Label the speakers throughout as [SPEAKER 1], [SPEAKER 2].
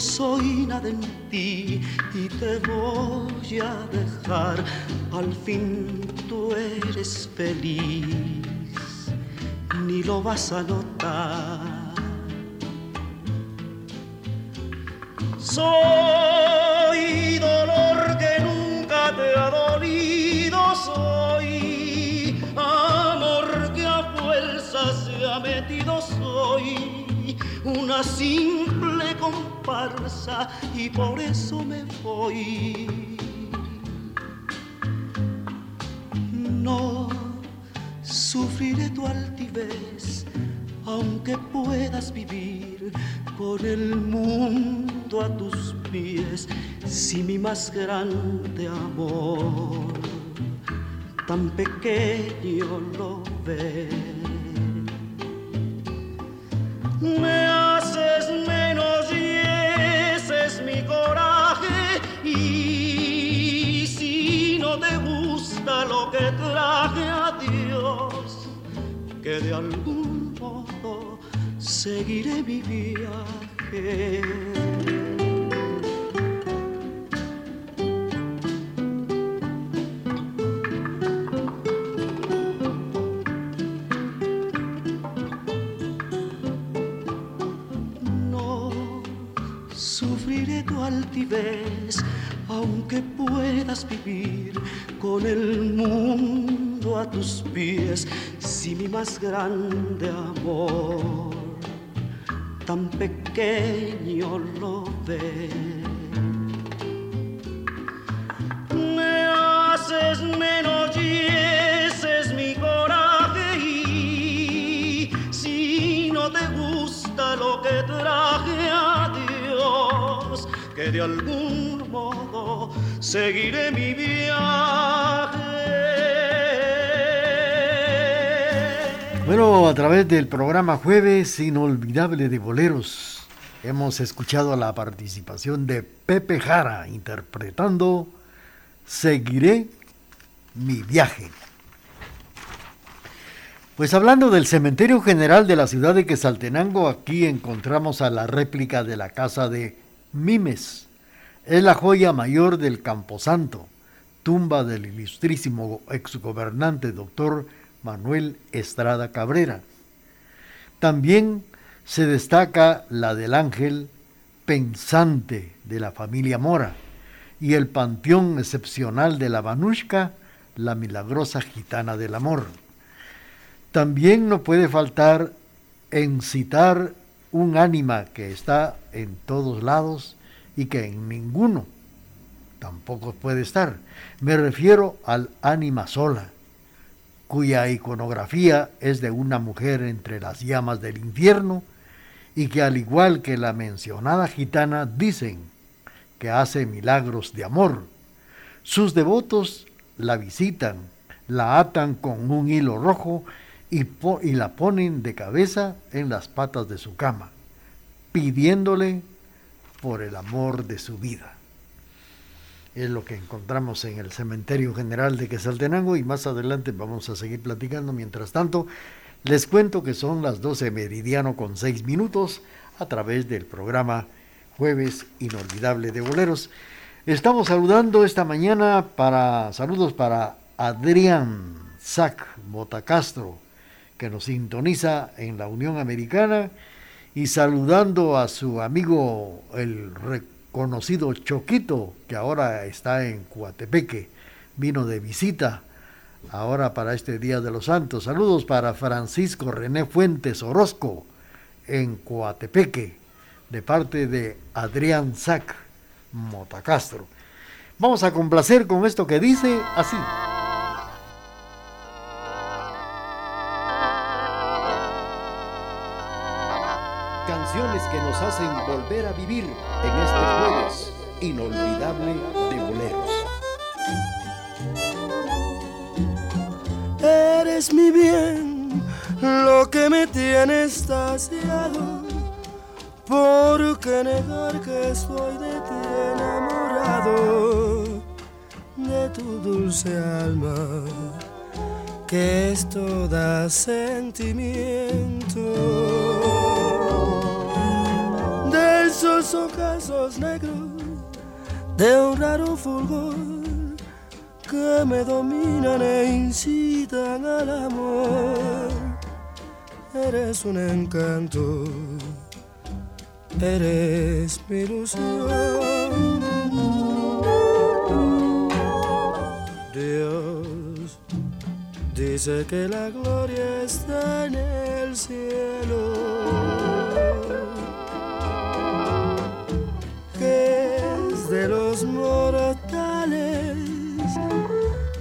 [SPEAKER 1] Soy nada en ti y te voy a dejar al fin tú eres feliz, ni lo vas a notar. Soy dolor que nunca te ha dolido, soy amor que a fuerza se ha metido, soy una simple comparsa y por eso me voy no sufriré tu altivez, aunque puedas vivir con el mundo a tus pies, si mi más grande amor tan pequeño lo ves. Me haces menos y es mi coraje y si no te gusta lo que traje a Dios, que de algún modo seguiré mi viaje. Tu altivez, aunque puedas vivir con el mundo a tus pies, si mi más grande amor tan pequeño lo ves. De algún modo seguiré mi viaje.
[SPEAKER 2] Bueno, a través del programa Jueves Inolvidable de Boleros hemos escuchado la participación de Pepe Jara interpretando Seguiré mi viaje. Pues hablando del Cementerio General de la ciudad de Quesaltenango, aquí encontramos a la réplica de la casa de Mimes. Es la joya mayor del Camposanto, tumba del ilustrísimo exgobernante doctor Manuel Estrada Cabrera. También se destaca la del ángel pensante de la familia Mora y el panteón excepcional de la Banushka, la milagrosa gitana del amor. También no puede faltar en citar un ánima que está en todos lados y que en ninguno tampoco puede estar. Me refiero al ánima sola cuya iconografía es de una mujer entre las llamas del infierno y que al igual que la mencionada gitana dicen que hace milagros de amor. Sus devotos la visitan, la atan con un hilo rojo y, la ponen de cabeza en las patas de su cama, pidiéndole por el amor de su vida es lo que encontramos en el cementerio general de Quesaltenango y más adelante vamos a seguir platicando. Mientras tanto, les cuento que son las 12 meridiano con 6 minutos a través del programa Jueves Inolvidable de Boleros. Estamos saludando esta mañana para saludos para Adrián Zac Botacastro, que nos sintoniza en la Unión Americana, y saludando a su amigo el conocido Choquito, que ahora está en Coatepeque, vino de visita ahora para este Día de los Santos. Saludos para Francisco René Fuentes Orozco en Coatepeque, de parte de Adrián Zac Motacastro. Vamos a complacer con esto que dice así. Que nos hacen volver a vivir en este jueves inolvidable de boleros.
[SPEAKER 1] Eres
[SPEAKER 3] es mi bien lo que me tiene estasiado. ¿Por qué negar que estoy de ti enamorado? De tu dulce alma, que es toda sentimiento. Esos ocasos negros, de un raro fulgor que me dominan e incitan al amor. Eres un encanto, eres mi ilusión. Dios dice que la gloria está en el cielo.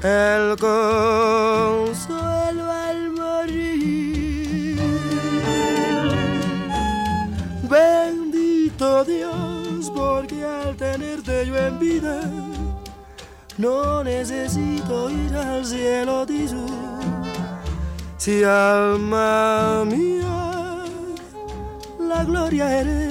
[SPEAKER 3] El consuelo al morir. Bendito Dios, porque al tenerte yo en vida, no necesito ir al cielo, dice. Si alma mía, la gloria eres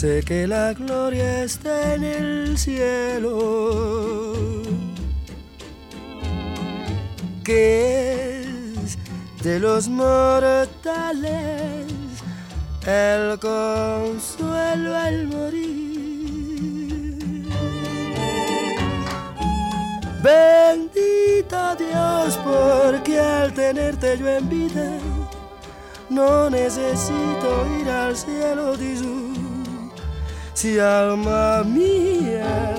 [SPEAKER 3] Sé que la gloria está en el cielo, que es de los mortales el consuelo al morir. Bendito Dios, porque al tenerte yo en vida, no necesito ir al cielo, dice alma mía,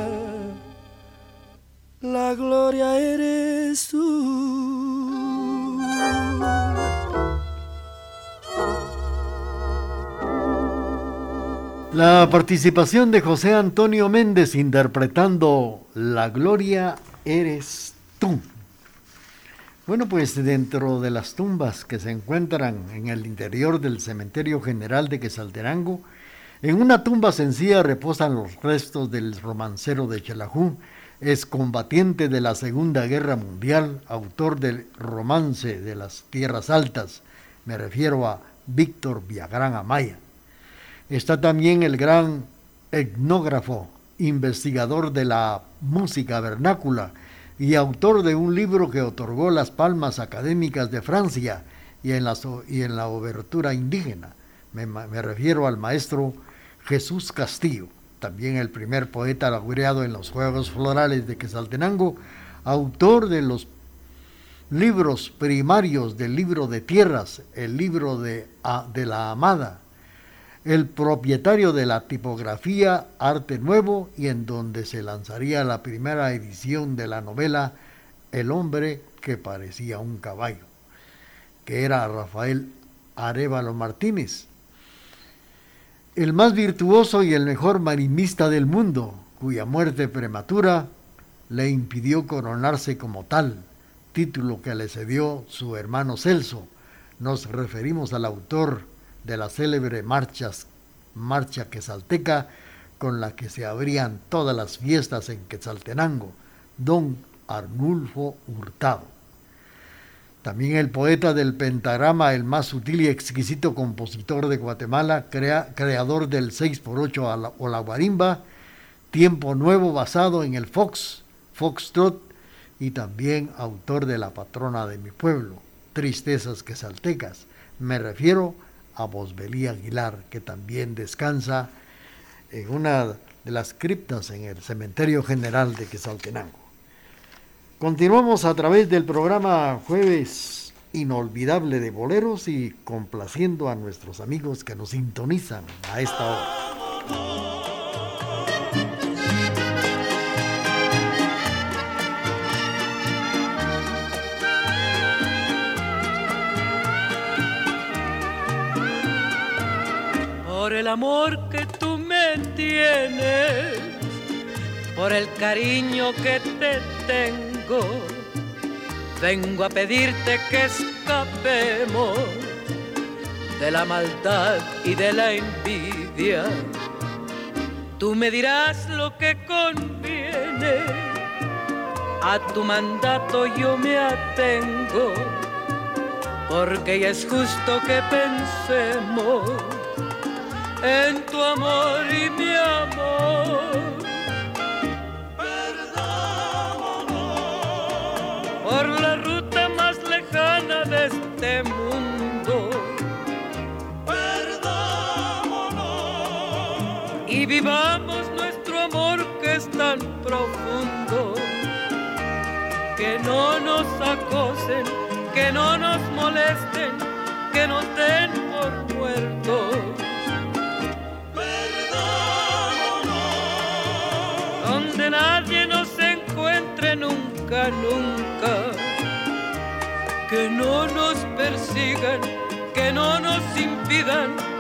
[SPEAKER 3] la gloria eres tú.
[SPEAKER 2] La participación de José Antonio Méndez interpretando La gloria eres tú. Bueno, pues dentro de las tumbas que se encuentran en el interior del Cementerio General de Quesalterango, en una tumba sencilla reposan los restos del romancero de Chelajú, excombatiente de la Segunda Guerra Mundial, autor del romance de las Tierras Altas. Me refiero a Víctor Villagrán Amaya. Está también el gran etnógrafo, investigador de la música vernácula y autor de un libro que otorgó las palmas académicas de Francia y en la, obertura indígena. Me refiero al maestro Jesús Castillo, también el primer poeta laureado en los Juegos Florales de Quesaltenango, autor de los libros primarios del libro de tierras, el libro de, de la Amada, el propietario de la tipografía Arte Nuevo y en donde se lanzaría la primera edición de la novela El hombre que parecía un caballo, que era Rafael Arevalo Martínez, el más virtuoso y el mejor marinista del mundo, cuya muerte prematura le impidió coronarse como tal, título que le cedió su hermano Celso. Nos referimos al autor de la célebre marchas, marcha quesalteca con la que se abrían todas las fiestas en Quetzaltenango, don Arnulfo Hurtado. También el poeta del pentagrama, el más sutil y exquisito compositor de Guatemala, creador del 6x8 o la guarimba, Tiempo Nuevo basado en el Fox, Foxtrot, y también autor de La patrona de mi pueblo, Tristezas Quesaltecas. Me refiero a Bosbelí Aguilar, que también descansa en una de las criptas en el Cementerio General de Quesaltenango. Continuamos a través del programa Jueves Inolvidable de Boleros y complaciendo a nuestros amigos que nos sintonizan a esta hora.
[SPEAKER 4] por el amor que tú me tienes, por el cariño que te tengo. Vengo a pedirte que escapemos de la maldad y de la envidia. Tú me dirás lo que conviene, a tu mandato yo me atengo, porque es justo que pensemos en tu amor y mi amor. Por la ruta más lejana de este mundo. Y vivamos nuestro amor que es tan profundo. Que no nos acosen, que no nos molesten, que no den por muertos donde nadie nos encuentre nunca, nunca. Que no nos persigan, que no nos impidan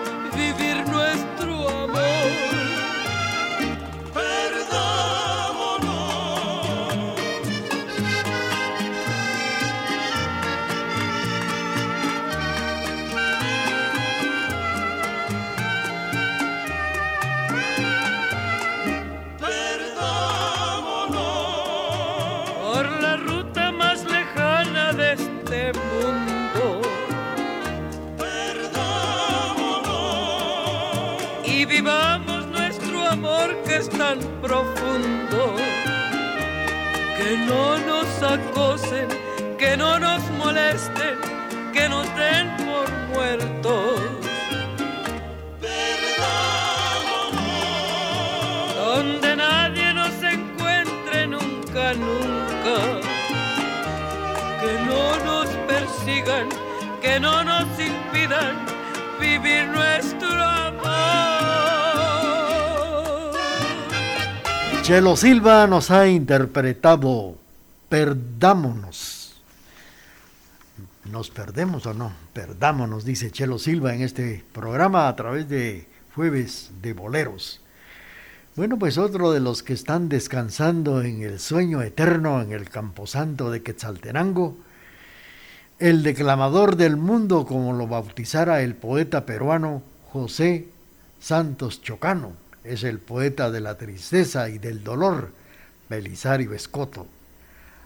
[SPEAKER 4] que tan profundo. Que no nos acosen, que no nos molesten, que nos den por muertos. Donde nadie nos encuentre nunca, nunca. Que no nos persigan, que no nos impidan vivir nuestro
[SPEAKER 2] Chelo Silva nos ha interpretado Perdámonos. ¿Nos perdemos o no? Perdámonos, dice Chelo Silva en este programa a través de Jueves de Boleros. Bueno, pues otro de los que están descansando en el sueño eterno en el Camposanto de Quetzaltenango, el declamador del mundo, como lo bautizara el poeta peruano José Santos Chocano, es el poeta de la tristeza y del dolor, Belisario Escoto.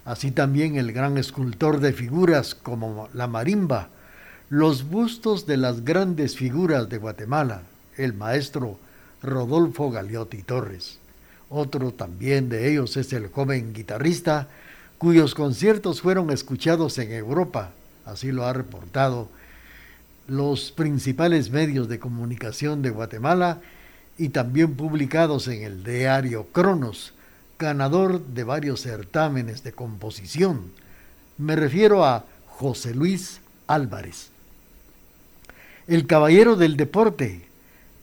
[SPEAKER 2] Así también el gran escultor de figuras como la marimba, los bustos de las grandes figuras de Guatemala, el maestro Rodolfo Galeotti Torres. Otro también de ellos es el joven guitarrista cuyos conciertos fueron escuchados en Europa, así lo ha reportado los principales medios de comunicación de Guatemala y también publicados en el diario Cronos, ganador de varios certámenes de composición. Me refiero a José Luis Álvarez. El caballero del deporte,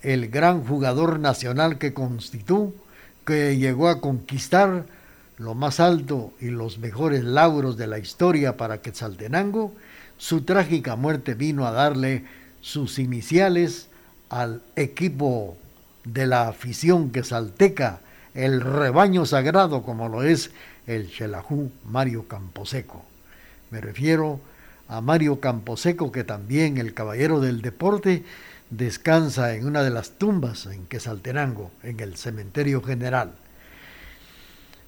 [SPEAKER 2] el gran jugador nacional que constituyó, que llegó a conquistar lo más alto y los mejores lauros de la historia para Quetzaltenango, su trágica muerte vino a darle sus iniciales al equipo de la afición quetzalteca, el rebaño sagrado como lo es el Xelajú Mario Camposeco. Me refiero a Mario Camposeco, que también el caballero del deporte descansa en una de las tumbas en Quetzaltenango, en el cementerio general.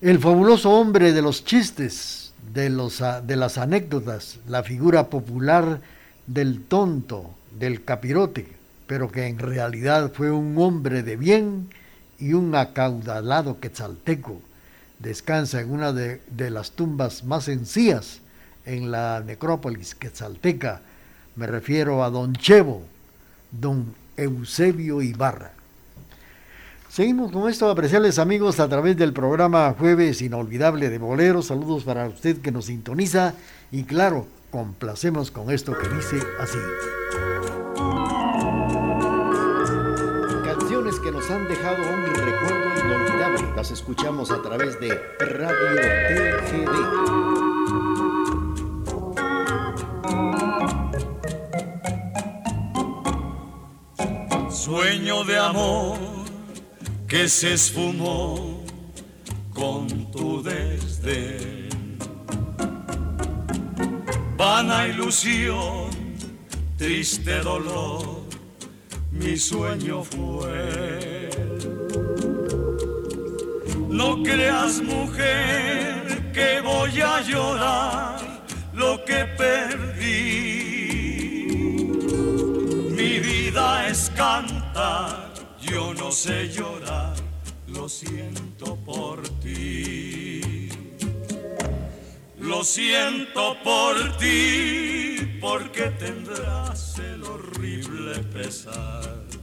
[SPEAKER 2] El fabuloso hombre de los chistes, de, los, de las anécdotas, la figura popular del tonto, del capirote, pero que en realidad fue un hombre de bien y un acaudalado quetzalteco. Descansa en una de, las tumbas más sencillas en la necrópolis quetzalteca. Me refiero a don Chevo, don Eusebio Ibarra. Seguimos con esto, apreciables amigos, a través del programa Jueves Inolvidable de Boleros. Saludos para usted que nos sintoniza y claro, complacemos con esto que dice así. Dejado un recuerdo inolvidable. Las escuchamos a través de Radio TGD.
[SPEAKER 5] Sueño de amor que se esfumó con tu desdén. Vana ilusión, triste dolor, mi sueño fue. No creas mujer que voy a llorar lo que perdí. Mi vida es cantar, yo no sé llorar, lo siento por ti. Lo siento por ti, porque tendrás el horrible pesar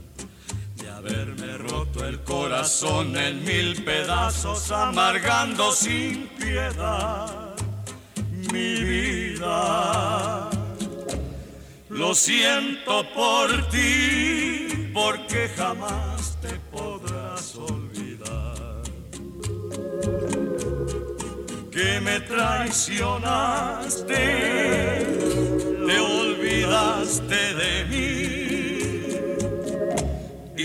[SPEAKER 5] haberme roto el corazón en mil pedazos, amargando sin piedad mi vida. Lo siento por ti, porque jamás te podrás olvidar. Que me traicionaste, te olvidaste de mí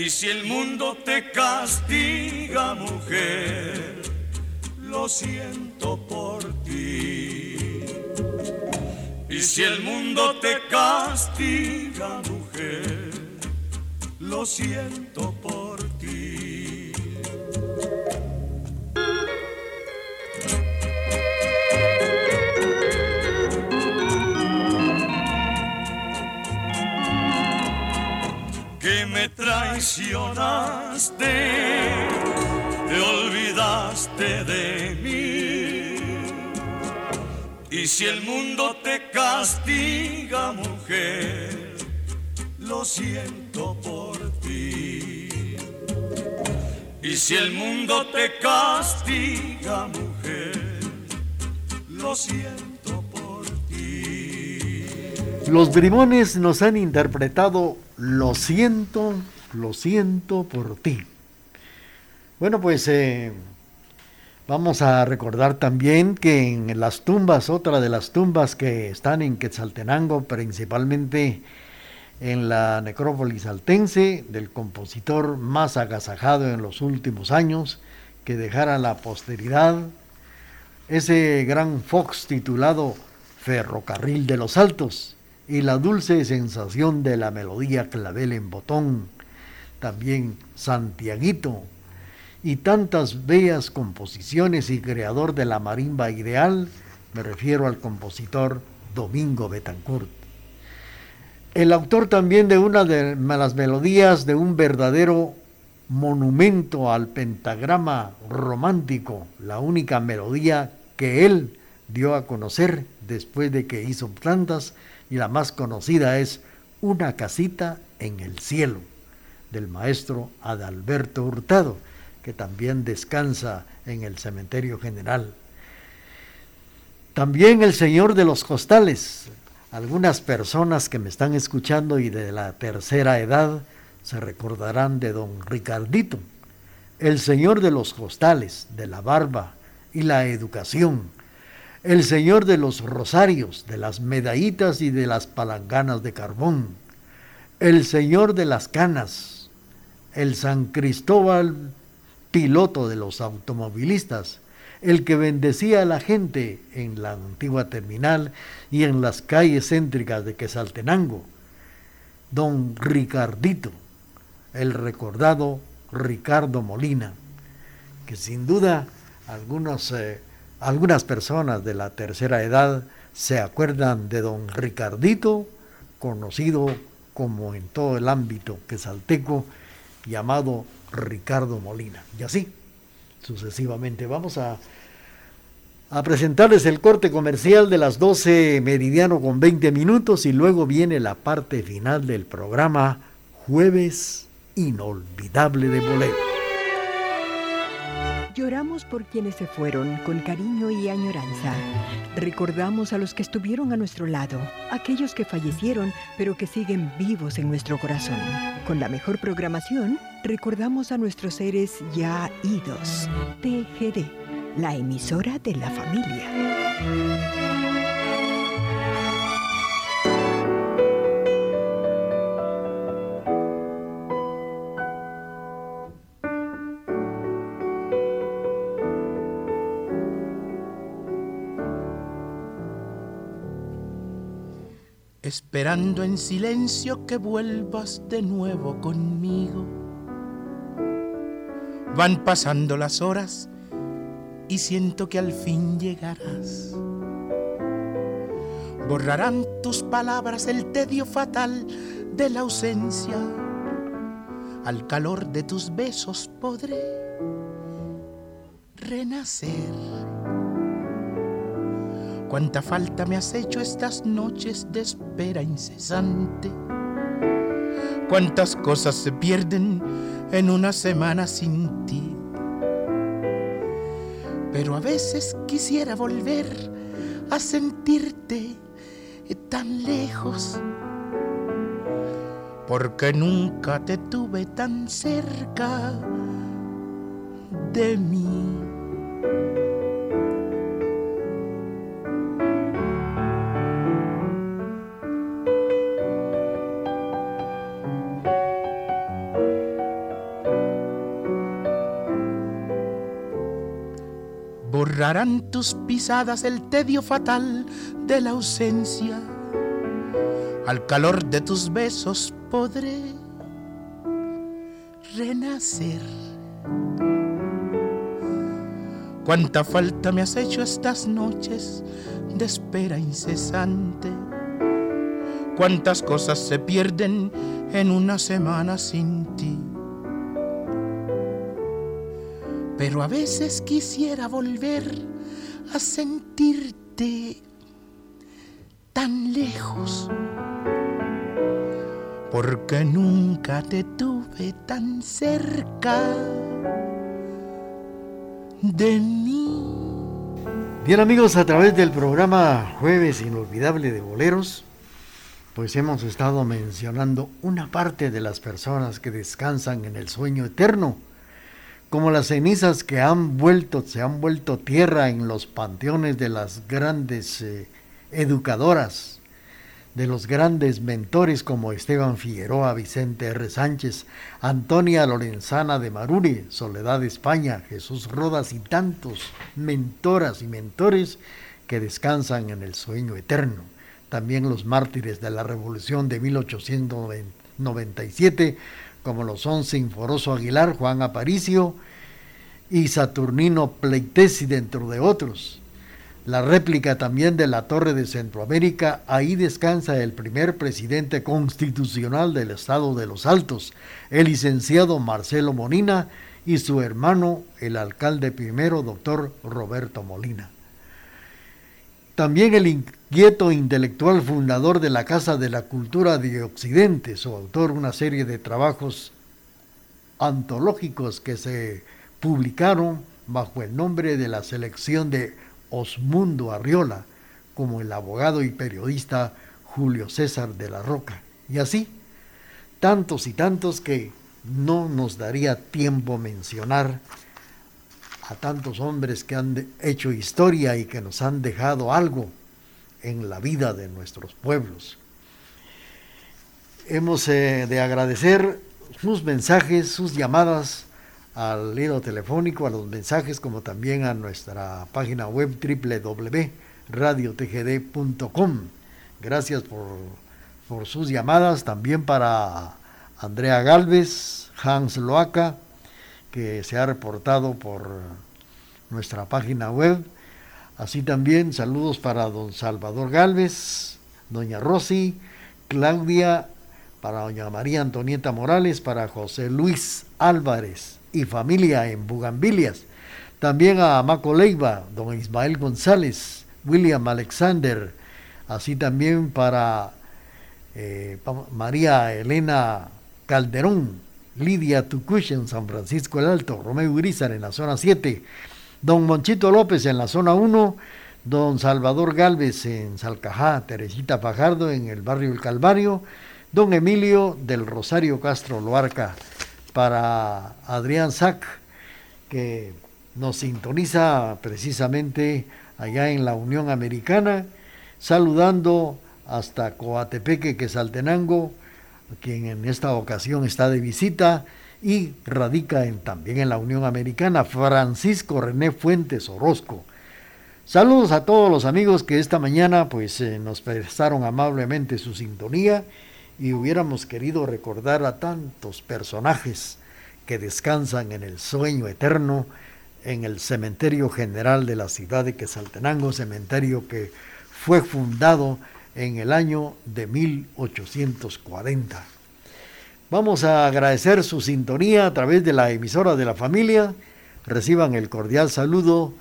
[SPEAKER 5] y si el mundo te castiga, mujer, lo siento por ti. Y si el mundo te castiga, mujer, lo siento por ti. Traicionaste, te olvidaste de mí. Y si el mundo te castiga, mujer, lo siento por ti. Y si el mundo te castiga, mujer, lo siento por ti.
[SPEAKER 2] Los brimones nos han interpretado lo siento, lo siento por ti. Bueno, pues eh, vamos a recordar también que en las tumbas, otra de las tumbas que están en Quetzaltenango, principalmente en la necrópolis altense, del compositor más agasajado en los últimos años, que dejara la posteridad, ese gran Fox titulado Ferrocarril de los Altos, y la dulce sensación de la melodía clavel en botón, también Santiaguito, y tantas bellas composiciones y creador de la marimba ideal, me refiero al compositor Domingo Betancourt. El autor también de una de las melodías de un verdadero monumento al pentagrama romántico, la única melodía que él dio a conocer después de que hizo tantas y la más conocida es Una casita en el cielo, del maestro Adalberto Hurtado, que también descansa en el cementerio general. También el Señor de los Costales. Algunas personas que me están escuchando y de la tercera edad se recordarán de don Ricardito, el Señor de los Costales, de la barba y la educación el Señor de los rosarios, de las medallitas y de las palanganas de carbón, el Señor de las canas, el San Cristóbal, piloto de los automovilistas, el que bendecía a la gente en la antigua terminal y en las calles céntricas de Quesaltenango, don Ricardito, el recordado Ricardo Molina, que sin duda algunos eh, algunas personas de la tercera edad se acuerdan de don Ricardito, conocido como en todo el ámbito quesalteco, llamado Ricardo Molina. Y así, sucesivamente. Vamos a, a presentarles el corte comercial de las 12 meridiano con 20 minutos y luego viene la parte final del programa Jueves Inolvidable de Bolero.
[SPEAKER 6] Por quienes se fueron con cariño y añoranza. Recordamos a los que estuvieron a nuestro lado, aquellos que fallecieron pero que siguen vivos en nuestro corazón. Con la mejor programación, recordamos a nuestros seres ya idos. TGD, la emisora de la familia.
[SPEAKER 7] Esperando en silencio que vuelvas de nuevo conmigo. Van pasando las horas y siento que al fin llegarás. Borrarán tus palabras el tedio fatal de la ausencia. Al calor de tus besos podré renacer. Cuánta falta me has hecho estas noches de espera incesante. Cuántas cosas se pierden en una semana sin ti. Pero a veces quisiera volver a sentirte tan lejos, porque nunca te tuve tan cerca de mí. Borrarán tus pisadas el tedio fatal de la ausencia. Al calor de tus besos podré renacer. Cuánta falta me has hecho estas noches de espera incesante. Cuántas cosas se pierden en una semana sin ti. Pero a veces quisiera volver a sentirte tan lejos, porque nunca te tuve tan cerca de mí.
[SPEAKER 2] Bien amigos, a través del programa Jueves Inolvidable de Boleros, pues hemos estado mencionando una parte de las personas que descansan en el sueño eterno como las cenizas que han vuelto, se han vuelto tierra en los panteones de las grandes eh, educadoras, de los grandes mentores como Esteban Figueroa, Vicente R. Sánchez, Antonia Lorenzana de Maruri, Soledad España, Jesús Rodas y tantos mentoras y mentores que descansan en el sueño eterno. También los mártires de la Revolución de 1897 como lo son Sinforoso Aguilar, Juan Aparicio y Saturnino Pleitesi, dentro de otros. La réplica también de la Torre de Centroamérica, ahí descansa el primer presidente constitucional del Estado de los Altos, el licenciado Marcelo Molina, y su hermano, el alcalde primero, doctor Roberto Molina. También el inquieto intelectual fundador de la Casa de la Cultura de Occidente, su autor una serie de trabajos antológicos que se publicaron bajo el nombre de la selección de Osmundo Arriola, como el abogado y periodista Julio César de la Roca. Y así, tantos y tantos que no nos daría tiempo mencionar a tantos hombres que han hecho historia y que nos han dejado algo en la vida de nuestros pueblos. Hemos eh, de agradecer sus mensajes, sus llamadas al hilo telefónico, a los mensajes, como también a nuestra página web www.radiotgd.com. Gracias por, por sus llamadas, también para Andrea Galvez, Hans Loaca, que se ha reportado por nuestra página web. Así también saludos para don Salvador Galvez, doña Rosy, Claudia, para doña María Antonieta Morales, para José Luis Álvarez y familia en Bugambilias. También a Maco Leiva, don Ismael González, William Alexander, así también para eh, María Elena Calderón, Lidia Tucush en San Francisco el Alto, Romeo Urizar en la zona 7, don Monchito López en la zona 1, don Salvador Galvez en Salcajá, Teresita Fajardo en el barrio El Calvario, don Emilio del Rosario Castro Loarca, para Adrián Sac, que nos sintoniza precisamente allá en la Unión Americana, saludando hasta Coatepeque, que Saltenango, quien en esta ocasión está de visita y radica en, también en la Unión Americana, Francisco René Fuentes Orozco. Saludos a todos los amigos que esta mañana pues eh, nos prestaron amablemente su sintonía y hubiéramos querido recordar a tantos personajes que descansan en el sueño eterno en el cementerio general de la ciudad de Quesaltenango, cementerio que fue fundado en el año de 1840. Vamos a agradecer su sintonía a través de la emisora de la familia. Reciban el cordial saludo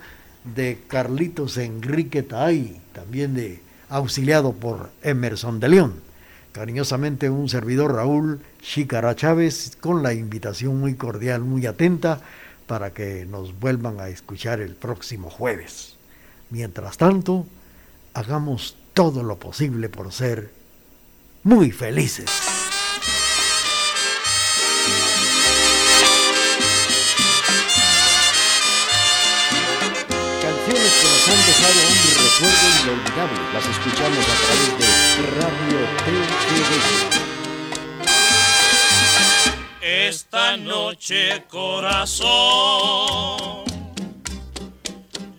[SPEAKER 2] de Carlitos Enrique Taay, también de auxiliado por Emerson de León. Cariñosamente un servidor Raúl Chicara Chávez con la invitación muy cordial, muy atenta para que nos vuelvan a escuchar el próximo jueves. Mientras tanto, hagamos todo lo posible por ser muy felices. Canciones que nos han dejado un recuerdo inolvidable, las escuchamos a través de Radio TGD.
[SPEAKER 5] Esta noche, corazón,